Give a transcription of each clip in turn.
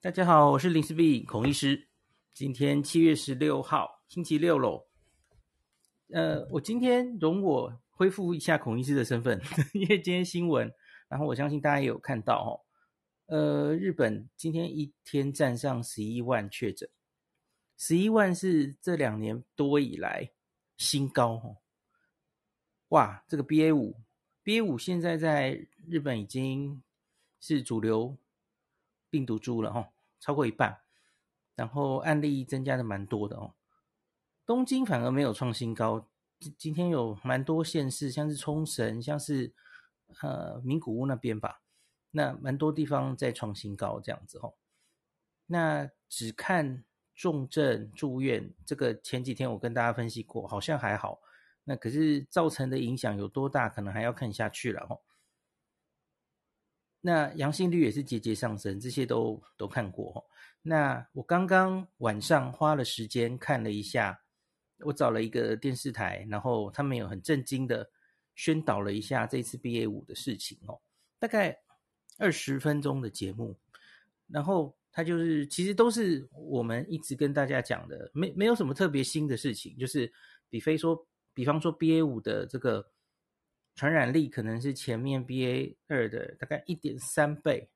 大家好，我是林氏璧孔医师。今天七月十六号，星期六喽。呃，我今天容我恢复一下孔医师的身份，因为今天新闻，然后我相信大家也有看到哦。呃，日本今天一天站上十一万确诊，十一万是这两年多以来新高哦。哇，这个 BA 五，BA 五现在在日本已经是主流病毒株了哈，超过一半，然后案例增加的蛮多的哦。东京反而没有创新高，今今天有蛮多县市，像是冲绳，像是呃名古屋那边吧，那蛮多地方在创新高这样子哦。那只看重症住院，这个前几天我跟大家分析过，好像还好。那可是造成的影响有多大，可能还要看下去了哦。那阳性率也是节节上升，这些都都看过。那我刚刚晚上花了时间看了一下，我找了一个电视台，然后他们有很震惊的宣导了一下这次 BA 五的事情哦，大概二十分钟的节目，然后他就是其实都是我们一直跟大家讲的，没没有什么特别新的事情，就是比非说。比方说，BA 五的这个传染力可能是前面 BA 二的大概一点三倍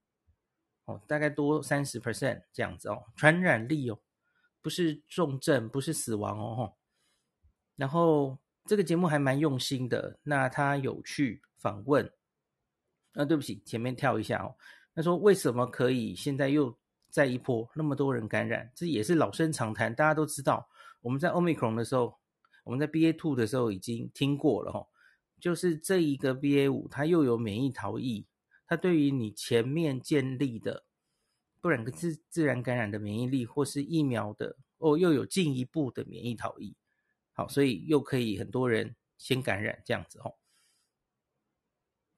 哦，大概多三十 percent 这样子哦，传染力哦，不是重症，不是死亡哦。然后这个节目还蛮用心的，那他有去访问，啊，对不起，前面跳一下哦。他说为什么可以现在又再一波那么多人感染？这也是老生常谈，大家都知道，我们在 Omicron 的时候。我们在 BA two 的时候已经听过了哈，就是这一个 BA 五，它又有免疫逃逸，它对于你前面建立的，不然自自然感染的免疫力，或是疫苗的哦，又有进一步的免疫逃逸，好，所以又可以很多人先感染这样子哦。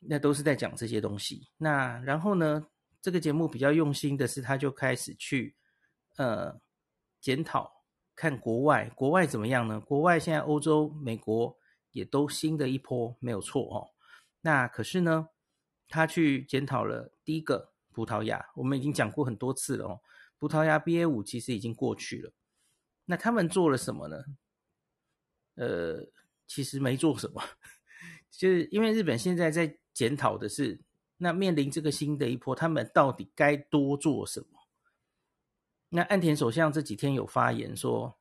那都是在讲这些东西。那然后呢，这个节目比较用心的是，他就开始去呃检讨。看国外，国外怎么样呢？国外现在欧洲、美国也都新的一波没有错哦。那可是呢，他去检讨了第一个葡萄牙，我们已经讲过很多次了哦。葡萄牙 BA 五其实已经过去了。那他们做了什么呢？呃，其实没做什么，就是因为日本现在在检讨的是，那面临这个新的一波，他们到底该多做什么？那岸田首相这几天有发言说，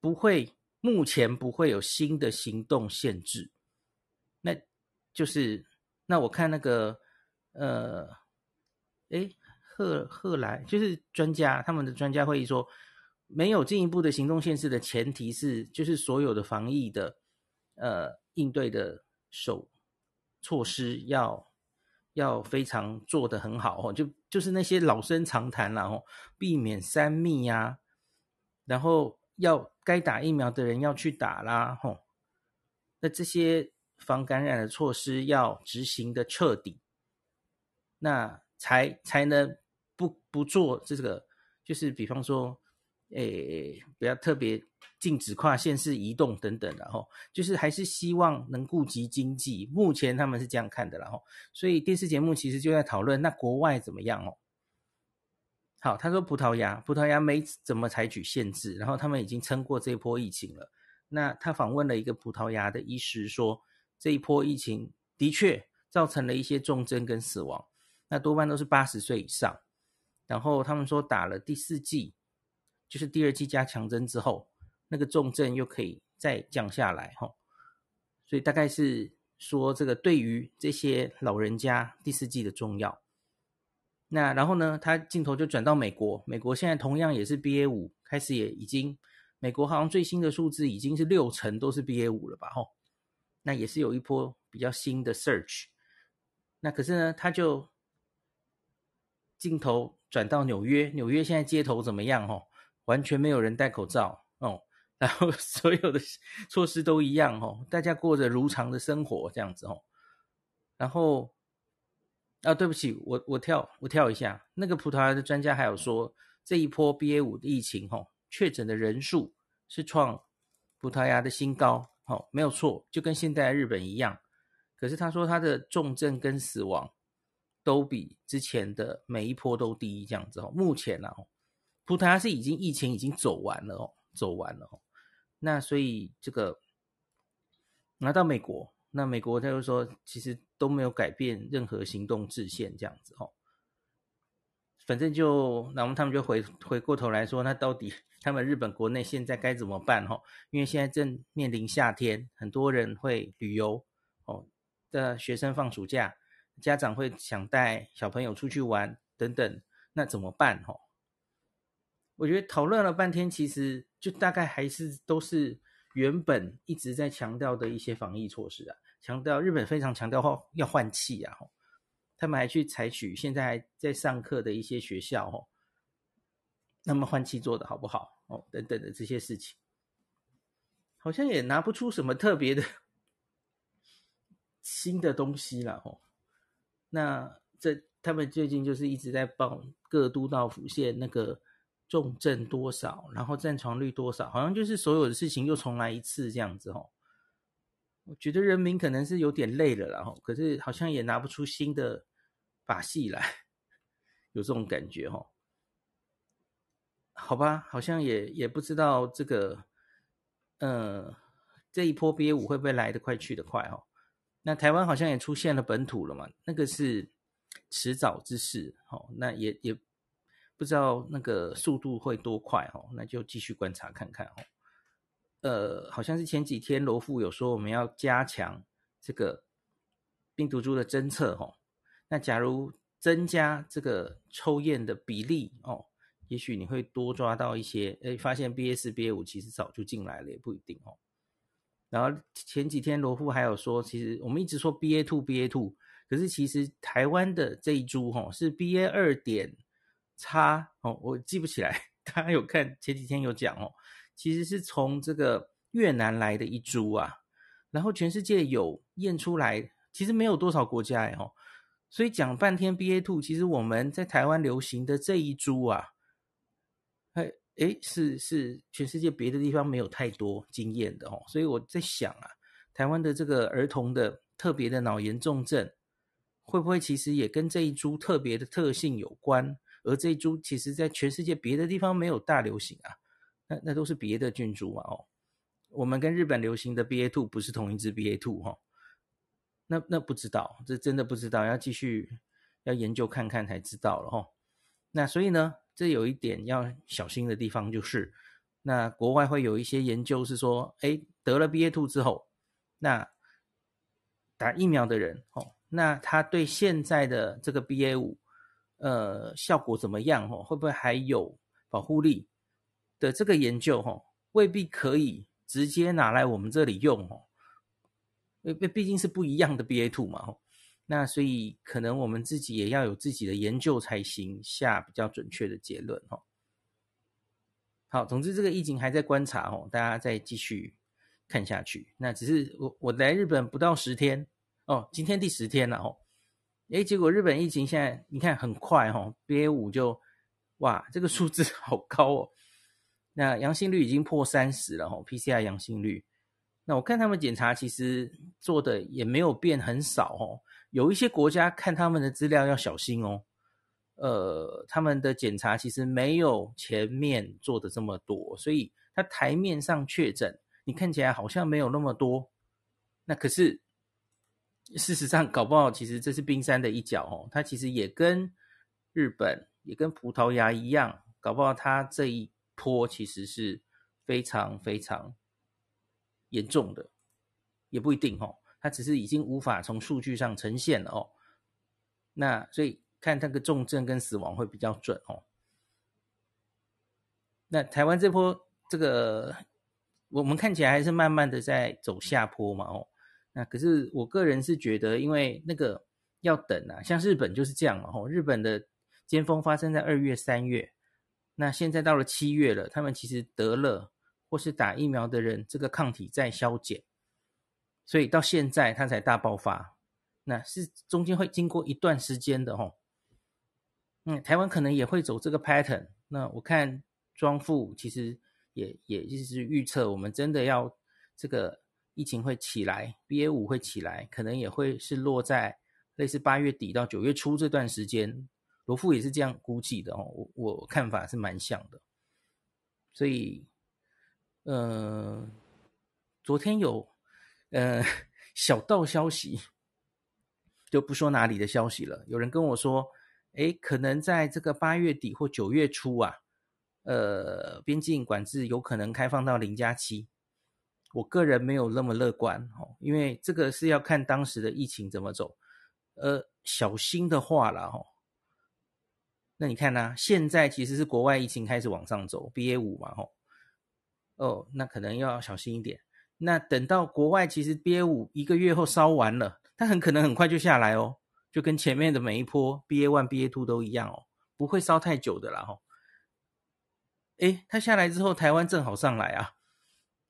不会，目前不会有新的行动限制。那就是，那我看那个，呃，诶，贺贺来就是专家，他们的专家会议说，没有进一步的行动限制的前提是，就是所有的防疫的，呃，应对的手措施要。要非常做得很好哦，就就是那些老生常谈了哦，避免三密呀，然后要该打疫苗的人要去打啦吼，那这些防感染的措施要执行的彻底，那才才能不不做这个，就是比方说，诶，不要特别。禁止跨县市移动等等的吼，就是还是希望能顾及经济。目前他们是这样看的啦吼，所以电视节目其实就在讨论那国外怎么样哦。好，他说葡萄牙，葡萄牙没怎么采取限制，然后他们已经撑过这一波疫情了。那他访问了一个葡萄牙的医师说，这一波疫情的确造成了一些重症跟死亡，那多半都是八十岁以上。然后他们说打了第四剂，就是第二剂加强针之后。那个重症又可以再降下来哈，所以大概是说这个对于这些老人家第四剂的重要。那然后呢，他镜头就转到美国，美国现在同样也是 BA 五，开始也已经，美国好像最新的数字已经是六成都是 BA 五了吧？吼，那也是有一波比较新的 search。那可是呢，他就镜头转到纽约，纽约现在街头怎么样？吼，完全没有人戴口罩哦。然后 所有的措施都一样哦，大家过着如常的生活这样子哦。然后啊，对不起，我我跳我跳一下，那个葡萄牙的专家还有说，这一波 BA 五的疫情哦，确诊的人数是创葡萄牙的新高，哦，没有错，就跟现在日本一样。可是他说他的重症跟死亡都比之前的每一波都低，这样子哦。目前呢，葡萄牙是已经疫情已经走完了哦，走完了哦。那所以这个拿到美国，那美国他就说，其实都没有改变任何行动制限这样子哦。反正就，然后他们就回回过头来说，那到底他们日本国内现在该怎么办？哈，因为现在正面临夏天，很多人会旅游哦，的学生放暑假，家长会想带小朋友出去玩等等，那怎么办？哈，我觉得讨论了半天，其实就大概还是都是原本一直在强调的一些防疫措施啊，强调日本非常强调要换气啊。他们还去采取现在还在上课的一些学校哦，那么换气做的好不好哦？等等的这些事情，好像也拿不出什么特别的 新的东西了哦。那这他们最近就是一直在报各都道府县那个重症多少，然后占床率多少，好像就是所有的事情又重来一次这样子哦。我觉得人民可能是有点累了，然后可是好像也拿不出新的把戏来，有这种感觉哦。好吧，好像也也不知道这个，呃，这一波 BA 五会不会来得快去得快哦？那台湾好像也出现了本土了嘛，那个是迟早之事哦。那也也不知道那个速度会多快哦，那就继续观察看看哦。呃，好像是前几天罗富有说我们要加强这个病毒株的侦测哦。那假如增加这个抽验的比例哦，也许你会多抓到一些，哎，发现 B S B A 五其实早就进来了，也不一定哦。然后前几天罗富还有说，其实我们一直说 BA two、BA two，可是其实台湾的这一株哦是 BA 二点差哦，我记不起来，大家有看前几天有讲哦。其实是从这个越南来的一株啊，然后全世界有验出来，其实没有多少国家哎吼，所以讲半天 BA two，其实我们在台湾流行的这一株啊，哎哎是是全世界别的地方没有太多经验的哦，所以我在想啊，台湾的这个儿童的特别的脑炎重症，会不会其实也跟这一株特别的特性有关？而这一株其实在全世界别的地方没有大流行啊。那那都是别的菌株嘛哦，我们跟日本流行的 BA two 不是同一支 BA two 哈，那那不知道，这真的不知道，要继续要研究看看才知道了哈。那所以呢，这有一点要小心的地方就是，那国外会有一些研究是说，哎，得了 BA two 之后，那打疫苗的人哦，那他对现在的这个 BA 五，呃，效果怎么样哦？会不会还有保护力？的这个研究哈，未必可以直接拿来我们这里用哦，因为毕竟是不一样的 BA two 嘛，那所以可能我们自己也要有自己的研究才行，下比较准确的结论哈。好，总之这个疫情还在观察哦，大家再继续看下去。那只是我我来日本不到十天哦，今天第十天了哦，诶，结果日本疫情现在你看很快哦，BA.5 就哇，这个数字 好高哦。那阳性率已经破三十了哦，PCR 阳性率。那我看他们检查其实做的也没有变很少哦。有一些国家看他们的资料要小心哦。呃，他们的检查其实没有前面做的这么多，所以他台面上确诊，你看起来好像没有那么多。那可是事实上搞不好，其实这是冰山的一角哦。它其实也跟日本、也跟葡萄牙一样，搞不好它这一。坡其实是非常非常严重的，也不一定哦，它只是已经无法从数据上呈现了哦。那所以看那个重症跟死亡会比较准哦。那台湾这波这个，我们看起来还是慢慢的在走下坡嘛哦。那可是我个人是觉得，因为那个要等啊，像日本就是这样嘛哦，日本的尖峰发生在二月三月。那现在到了七月了，他们其实得了或是打疫苗的人，这个抗体在消减，所以到现在它才大爆发。那是中间会经过一段时间的吼。嗯，台湾可能也会走这个 pattern。那我看庄富其实也也就是预测，我们真的要这个疫情会起来，BA 五会起来，可能也会是落在类似八月底到九月初这段时间，罗富也是这样估计的哦。我我看法是蛮像的，所以，呃，昨天有呃小道消息，就不说哪里的消息了。有人跟我说，哎，可能在这个八月底或九月初啊，呃，边境管制有可能开放到零加七。我个人没有那么乐观哦，因为这个是要看当时的疫情怎么走。呃，小心的话啦，哈，那你看呢？现在其实是国外疫情开始往上走，BA 五嘛，吼，哦，那可能要小心一点。那等到国外其实 BA 五一个月后烧完了，它很可能很快就下来哦，就跟前面的每一波 BA one、BA two 都一样哦，不会烧太久的啦，吼。诶，它下来之后，台湾正好上来啊，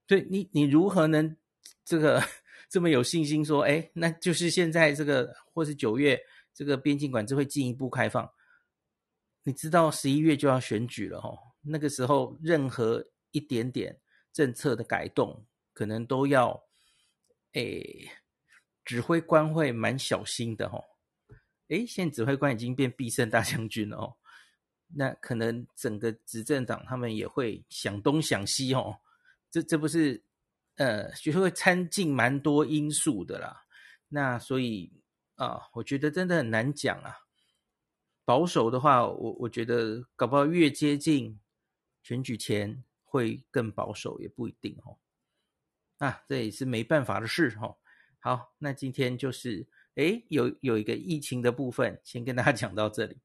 对你你如何能这个？这么有信心说，哎，那就是现在这个，或是九月这个边境管制会进一步开放。你知道十一月就要选举了哦，那个时候任何一点点政策的改动，可能都要，哎，指挥官会蛮小心的哦。哎，现在指挥官已经变必胜大将军了哦，那可能整个执政党他们也会想东想西哦，这这不是。呃，学会参进蛮多因素的啦，那所以啊，我觉得真的很难讲啊。保守的话，我我觉得搞不好越接近选举前会更保守，也不一定哦。啊，这也是没办法的事哦。好，那今天就是诶有有一个疫情的部分，先跟大家讲到这里。